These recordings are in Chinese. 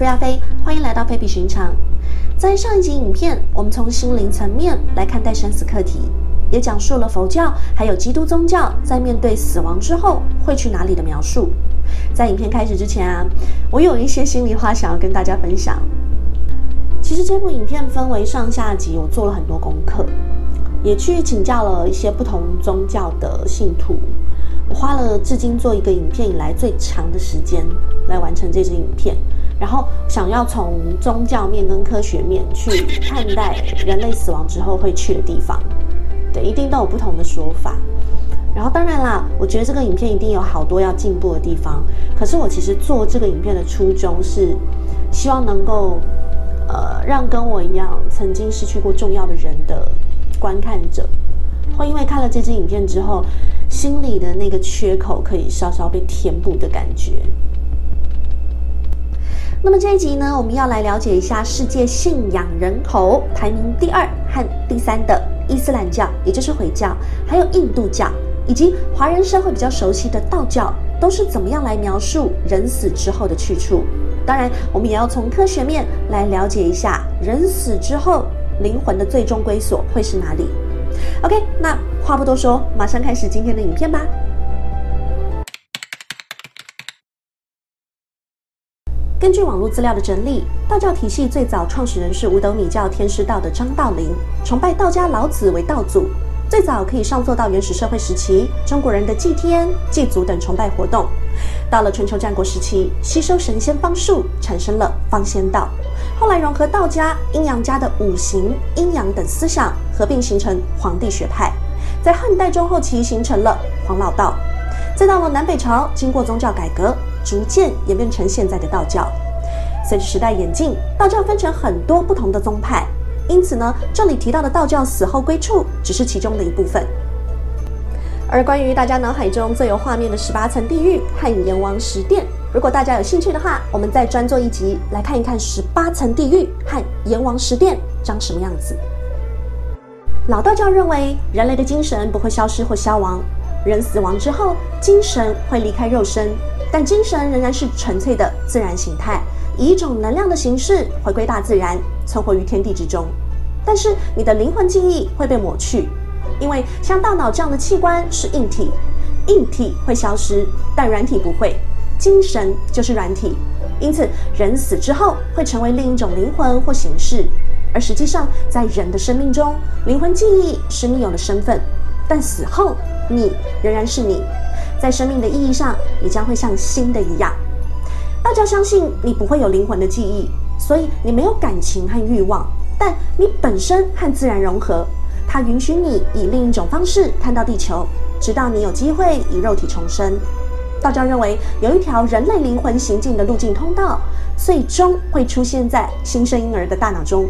菲亚菲，欢迎来到非比寻常。在上一集影片，我们从心灵层面来看待生死课题，也讲述了佛教还有基督宗教在面对死亡之后会去哪里的描述。在影片开始之前啊，我有一些心里话想要跟大家分享。其实这部影片分为上下集，我做了很多功课，也去请教了一些不同宗教的信徒。我花了至今做一个影片以来最长的时间来完成这支影片，然后想要从宗教面跟科学面去看待人类死亡之后会去的地方，对，一定都有不同的说法。然后当然啦，我觉得这个影片一定有好多要进步的地方。可是我其实做这个影片的初衷是，希望能够，呃，让跟我一样曾经失去过重要的人的观看者，会因为看了这支影片之后。心里的那个缺口可以稍稍被填补的感觉。那么这一集呢，我们要来了解一下世界信仰人口排名第二和第三的伊斯兰教，也就是回教，还有印度教，以及华人社会比较熟悉的道教，都是怎么样来描述人死之后的去处。当然，我们也要从科学面来了解一下人死之后灵魂的最终归所会是哪里。OK，那话不多说，马上开始今天的影片吧。根据网络资料的整理，道教体系最早创始人是五斗米教天师道的张道陵，崇拜道家老子为道祖。最早可以上溯到原始社会时期，中国人的祭天、祭祖等崇拜活动。到了春秋战国时期，吸收神仙方术，产生了方仙道。后来融合道家、阴阳家的五行、阴阳等思想，合并形成黄帝学派。在汉代中后期形成了黄老道。再到了南北朝，经过宗教改革，逐渐演变成现在的道教。随着时代演进，道教分成很多不同的宗派。因此呢，这里提到的道教死后归处只是其中的一部分。而关于大家脑海中最有画面的十八层地狱和阎王十殿，如果大家有兴趣的话，我们再专做一集来看一看十八层地狱和阎王十殿长什么样子。老道教认为，人类的精神不会消失或消亡，人死亡之后，精神会离开肉身，但精神仍然是纯粹的自然形态。以一种能量的形式回归大自然，存活于天地之中。但是你的灵魂记忆会被抹去，因为像大脑这样的器官是硬体，硬体会消失，但软体不会。精神就是软体，因此人死之后会成为另一种灵魂或形式。而实际上，在人的生命中，灵魂记忆是你有的身份，但死后你仍然是你。在生命的意义上，你将会像新的一样。道教相信你不会有灵魂的记忆，所以你没有感情和欲望，但你本身和自然融合。它允许你以另一种方式看到地球，直到你有机会以肉体重生。道教认为有一条人类灵魂行进的路径通道，最终会出现在新生婴儿的大脑中。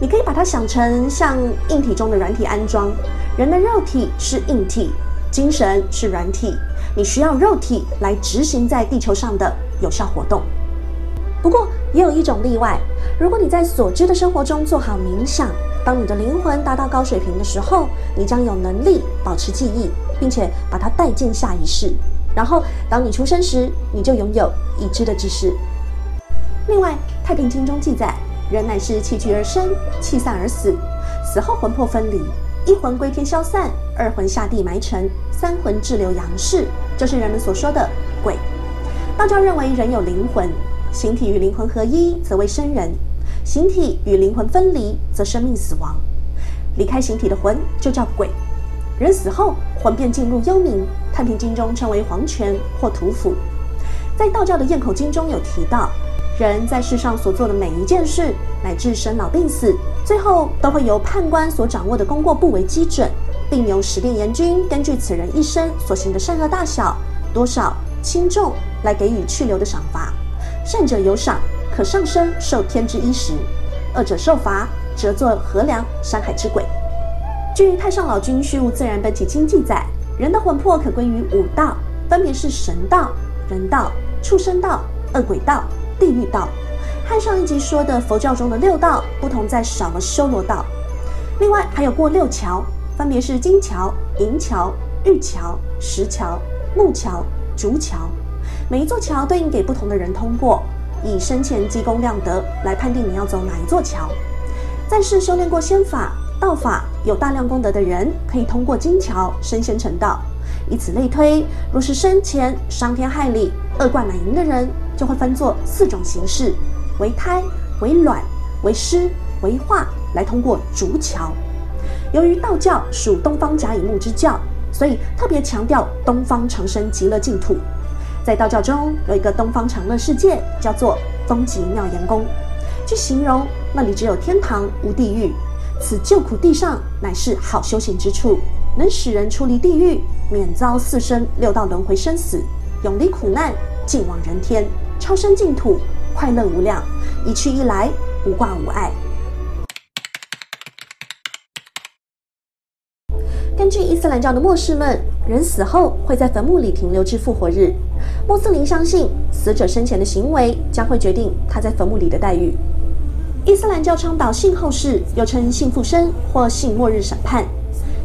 你可以把它想成像硬体中的软体安装，人的肉体是硬体，精神是软体。你需要肉体来执行在地球上的有效活动。不过，也有一种例外。如果你在所知的生活中做好冥想，当你的灵魂达到高水平的时候，你将有能力保持记忆，并且把它带进下一世。然后，当你出生时，你就拥有已知的知识。另外，《太平经》中记载，人乃是气聚而生，气散而死，死后魂魄分离。一魂归天消散，二魂下地埋尘，三魂滞留阳世，就是人们所说的鬼。道教认为人有灵魂，形体与灵魂合一则为生人，形体与灵魂分离则生命死亡。离开形体的魂就叫鬼。人死后魂便进入幽冥，《太平经》中称为黄泉或土府。在道教的咽口经中有提到。人在世上所做的每一件事，乃至生老病死，最后都会由判官所掌握的功过簿为基准，并由十殿阎君根据此人一生所行的善恶大小、多少轻重来给予去留的赏罚。善者有赏，可上升受天之衣食；恶者受罚，则作河梁山海之鬼。据《太上老君虚无自然本体经》记载，人的魂魄可归于五道，分别是神道、人道、畜生道、恶鬼道。地狱道和上一集说的佛教中的六道不同，在少了修罗道。另外还有过六桥，分别是金桥、银桥、玉桥、石桥、木桥、竹桥。每一座桥对应给不同的人通过，以生前积功量德来判定你要走哪一座桥。在世修炼过仙法、道法，有大量功德的人，可以通过金桥升仙成道。以此类推，若是生前伤天害理、恶贯满盈的人，就会分作四种形式：为胎、为卵、为尸、为化，来通过竹桥。由于道教属东方甲乙木之教，所以特别强调东方长生极乐净土。在道教中有一个东方长乐世界，叫做东极妙严宫，据形容那里只有天堂无地狱，此救苦地上乃是好修行之处，能使人出离地狱，免遭四生六道轮回生死，永离苦难，尽往人天，超生净土，快乐无量，一去一来，无挂无碍。根据伊斯兰教的末世论，人死后会在坟墓里停留至复活日。穆斯林相信，死者生前的行为将会决定他在坟墓里的待遇。伊斯兰教倡导信后世，又称信复生或信末日审判。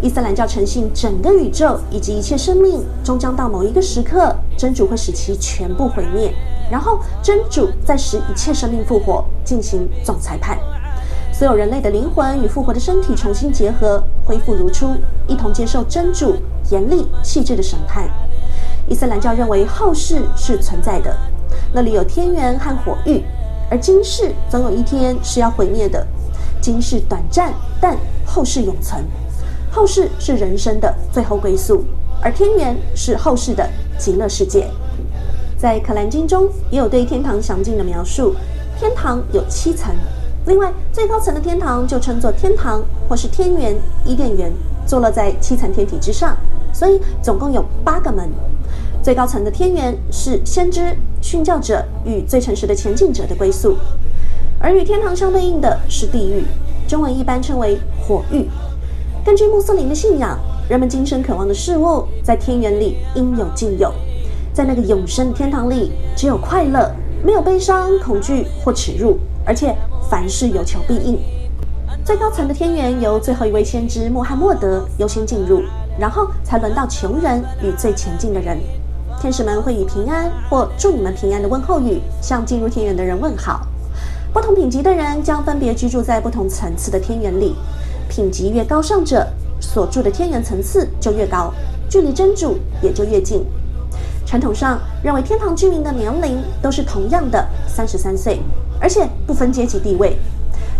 伊斯兰教诚信整个宇宙以及一切生命终将到某一个时刻，真主会使其全部毁灭，然后真主再使一切生命复活，进行总裁判。所有人类的灵魂与复活的身体重新结合，恢复如初，一同接受真主严厉细致的审判。伊斯兰教认为后世是存在的，那里有天元和火域，而今世总有一天是要毁灭的。今世短暂，但后世永存。后世是人生的最后归宿，而天元是后世的极乐世界。在《可兰经》中也有对天堂详尽的描述，天堂有七层，另外最高层的天堂就称作天堂，或是天元、伊甸园，坐落在七层天体之上，所以总共有八个门。最高层的天元是先知、训教者与最诚实的前进者的归宿，而与天堂相对应的是地狱，中文一般称为火狱。根据穆斯林的信仰，人们今生渴望的事物在天元里应有尽有，在那个永生天堂里，只有快乐，没有悲伤、恐惧或耻辱，而且凡事有求必应。最高层的天元由最后一位先知穆罕默德优先进入，然后才轮到穷人与最前进的人。天使们会以平安或祝你们平安的问候语向进入天元的人问好。不同品级的人将分别居住在不同层次的天元里，品级越高尚者所住的天元层次就越高，距离真主也就越近。传统上认为天堂居民的年龄都是同样的三十三岁，而且不分阶级地位。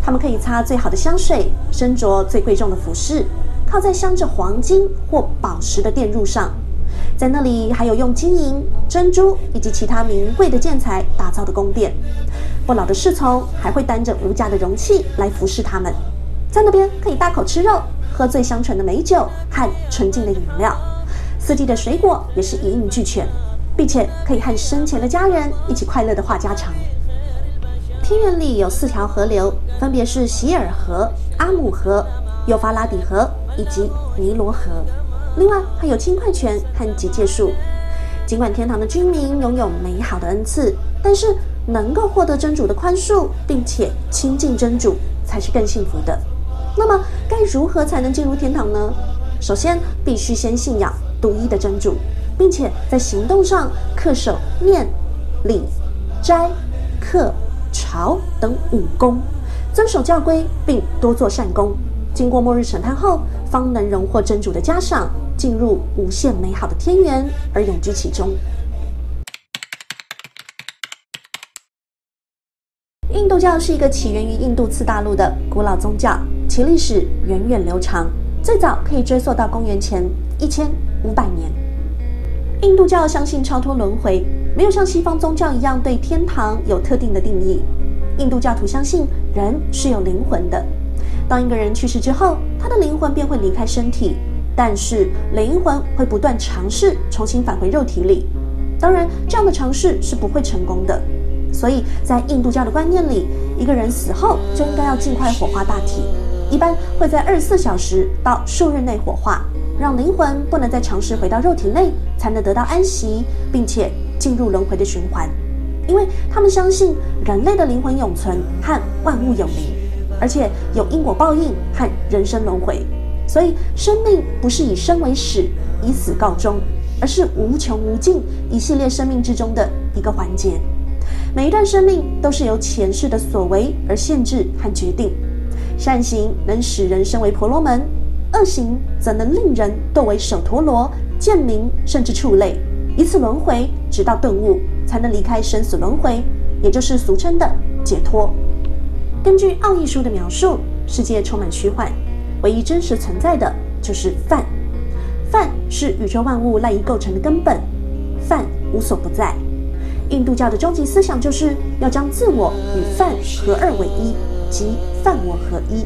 他们可以擦最好的香水，身着最贵重的服饰，靠在镶着黄金或宝石的殿褥上。在那里还有用金银、珍珠以及其他名贵的建材打造的宫殿，不老的侍从还会担着无价的容器来服侍他们。在那边可以大口吃肉，喝最香醇的美酒和纯净的饮料，四季的水果也是一应俱全，并且可以和生前的家人一起快乐的话家常。天园里有四条河流，分别是希尔河、阿姆河、幼发拉底河以及尼罗河。另外还有轻快泉和结界树。尽管天堂的居民拥有美好的恩赐，但是能够获得真主的宽恕，并且亲近真主，才是更幸福的。那么该如何才能进入天堂呢？首先，必须先信仰独一的真主，并且在行动上恪守念、礼、斋、课、朝等五功，遵守教规，并多做善功。经过末日审判后，方能荣获真主的嘉赏。进入无限美好的天元而永居其中。印度教是一个起源于印度次大陆的古老宗教，其历史源远流长，最早可以追溯到公元前一千五百年。印度教相信超脱轮回，没有像西方宗教一样对天堂有特定的定义。印度教徒相信人是有灵魂的，当一个人去世之后，他的灵魂便会离开身体。但是灵魂会不断尝试重新返回肉体里，当然这样的尝试是不会成功的。所以在印度教的观念里，一个人死后就应该要尽快火化大体，一般会在二十四小时到数日内火化，让灵魂不能再尝试回到肉体内，才能得到安息，并且进入轮回的循环。因为他们相信人类的灵魂永存和万物有灵，而且有因果报应和人生轮回。所以，生命不是以生为始，以死告终，而是无穷无尽一系列生命之中的一个环节。每一段生命都是由前世的所为而限制和决定。善行能使人生为婆罗门，恶行则能令人堕为首陀罗、贱民，甚至畜类，以此轮回，直到顿悟，才能离开生死轮回，也就是俗称的解脱。根据奥义书的描述，世界充满虚幻，唯一真实存在的就是梵。梵是宇宙万物赖以构成的根本，梵无所不在。印度教的终极思想就是要将自我与梵合二为一。即犯我合一，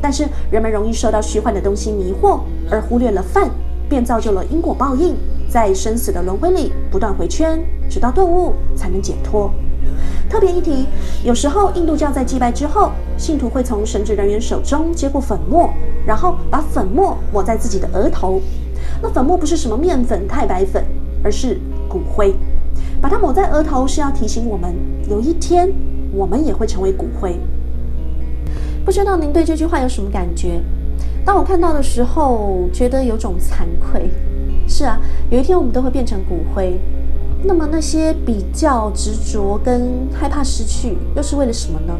但是人们容易受到虚幻的东西迷惑，而忽略了犯，便造就了因果报应，在生死的轮回里不断回圈，直到顿悟才能解脱。特别一提，有时候印度教在祭拜之后，信徒会从神职人员手中接过粉末，然后把粉末抹在自己的额头。那粉末不是什么面粉、太白粉，而是骨灰。把它抹在额头是要提醒我们，有一天我们也会成为骨灰。不知道您对这句话有什么感觉？当我看到的时候，觉得有种惭愧。是啊，有一天我们都会变成骨灰。那么那些比较执着跟害怕失去，又是为了什么呢？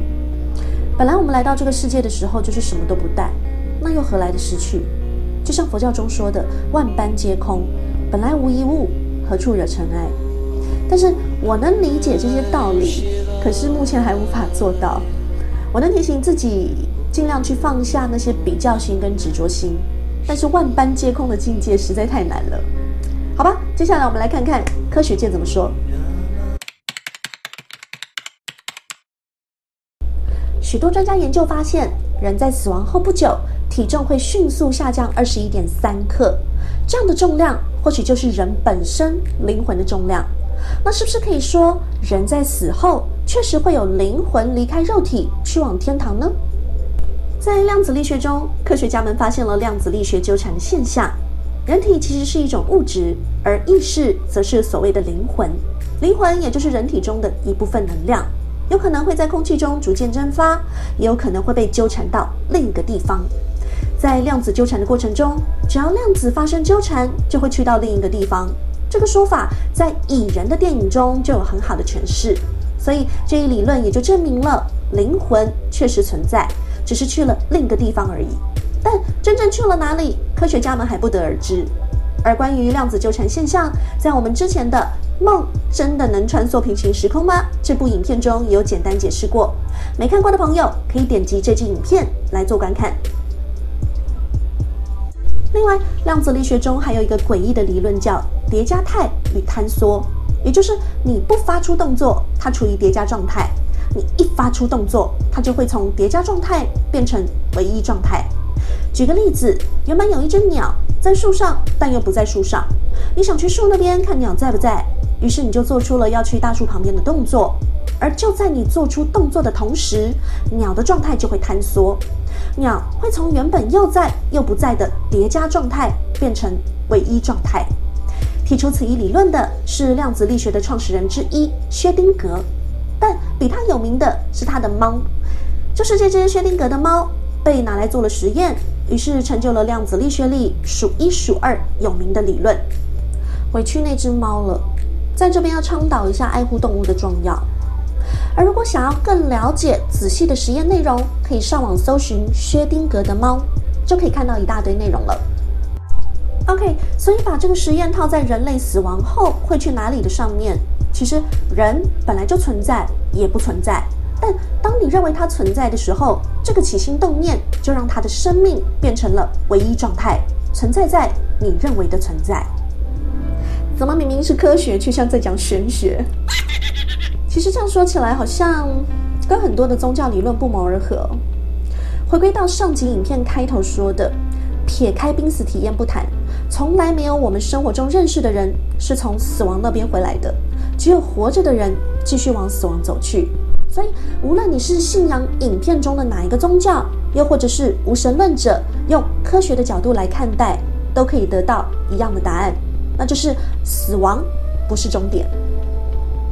本来我们来到这个世界的时候就是什么都不带，那又何来的失去？就像佛教中说的“万般皆空，本来无一物，何处惹尘埃”。但是我能理解这些道理，可是目前还无法做到。我能提醒自己，尽量去放下那些比较心跟执着心，但是万般皆空的境界实在太难了。好吧，接下来我们来看看科学界怎么说。许多专家研究发现，人在死亡后不久，体重会迅速下降二十一点三克，这样的重量或许就是人本身灵魂的重量。那是不是可以说，人在死后？确实会有灵魂离开肉体去往天堂呢。在量子力学中，科学家们发现了量子力学纠缠的现象。人体其实是一种物质，而意识则是所谓的灵魂。灵魂也就是人体中的一部分能量，有可能会在空气中逐渐蒸发，也有可能会被纠缠到另一个地方。在量子纠缠的过程中，只要量子发生纠缠，就会去到另一个地方。这个说法在蚁人的电影中就有很好的诠释。所以这一理论也就证明了灵魂确实存在，只是去了另一个地方而已。但真正去了哪里，科学家们还不得而知。而关于量子纠缠现象，在我们之前的《梦真的能穿梭平行时空吗》这部影片中也有简单解释过。没看过的朋友可以点击这支影片来做观看。另外，量子力学中还有一个诡异的理论叫叠加态与坍缩。也就是你不发出动作，它处于叠加状态；你一发出动作，它就会从叠加状态变成唯一状态。举个例子，原本有一只鸟在树上，但又不在树上。你想去树那边看鸟在不在，于是你就做出了要去大树旁边的动作。而就在你做出动作的同时，鸟的状态就会坍缩，鸟会从原本又在又不在的叠加状态变成唯一状态。提出此一理论的是量子力学的创始人之一薛丁格，但比他有名的是他的猫。就是这只薛丁格的猫被拿来做了实验，于是成就了量子力学里数一数二有名的理论。委屈那只猫了，在这边要倡导一下爱护动物的重要。而如果想要更了解仔细的实验内容，可以上网搜寻薛丁格的猫，就可以看到一大堆内容了。OK，所以把这个实验套在人类死亡后会去哪里的上面，其实人本来就存在，也不存在。但当你认为它存在的时候，这个起心动念就让它的生命变成了唯一状态，存在在你认为的存在。怎么明明是科学，却像在讲玄学？其实这样说起来，好像跟很多的宗教理论不谋而合。回归到上集影片开头说的，撇开濒死体验不谈。从来没有我们生活中认识的人是从死亡那边回来的，只有活着的人继续往死亡走去。所以，无论你是信仰影片中的哪一个宗教，又或者是无神论者，用科学的角度来看待，都可以得到一样的答案，那就是死亡不是终点。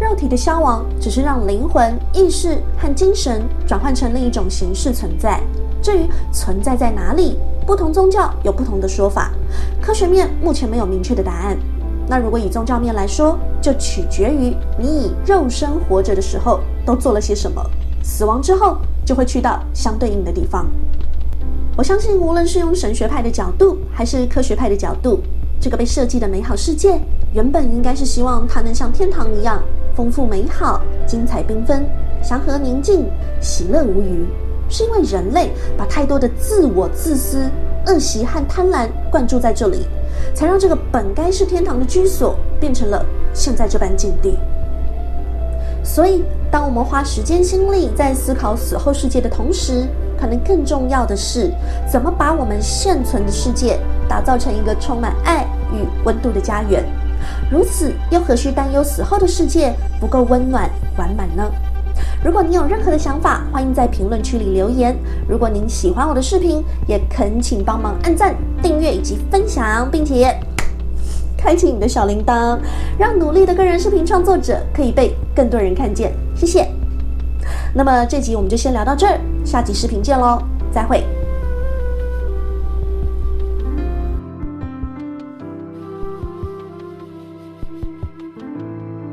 肉体的消亡只是让灵魂、意识和精神转换成另一种形式存在。至于存在在哪里？不同宗教有不同的说法，科学面目前没有明确的答案。那如果以宗教面来说，就取决于你以肉身活着的时候都做了些什么，死亡之后就会去到相对应的地方。我相信，无论是用神学派的角度，还是科学派的角度，这个被设计的美好世界，原本应该是希望它能像天堂一样丰富美好、精彩缤纷、祥和宁静、喜乐无余。是因为人类把太多的自我、自私、恶习和贪婪灌注在这里，才让这个本该是天堂的居所，变成了现在这般境地。所以，当我们花时间心力在思考死后世界的同时，可能更重要的是，怎么把我们现存的世界打造成一个充满爱与温度的家园。如此，又何须担忧死后的世界不够温暖完满呢？如果您有任何的想法，欢迎在评论区里留言。如果您喜欢我的视频，也恳请帮忙按赞、订阅以及分享，并且开启你的小铃铛，让努力的个人视频创作者可以被更多人看见。谢谢。那么这集我们就先聊到这儿，下集视频见喽，再会。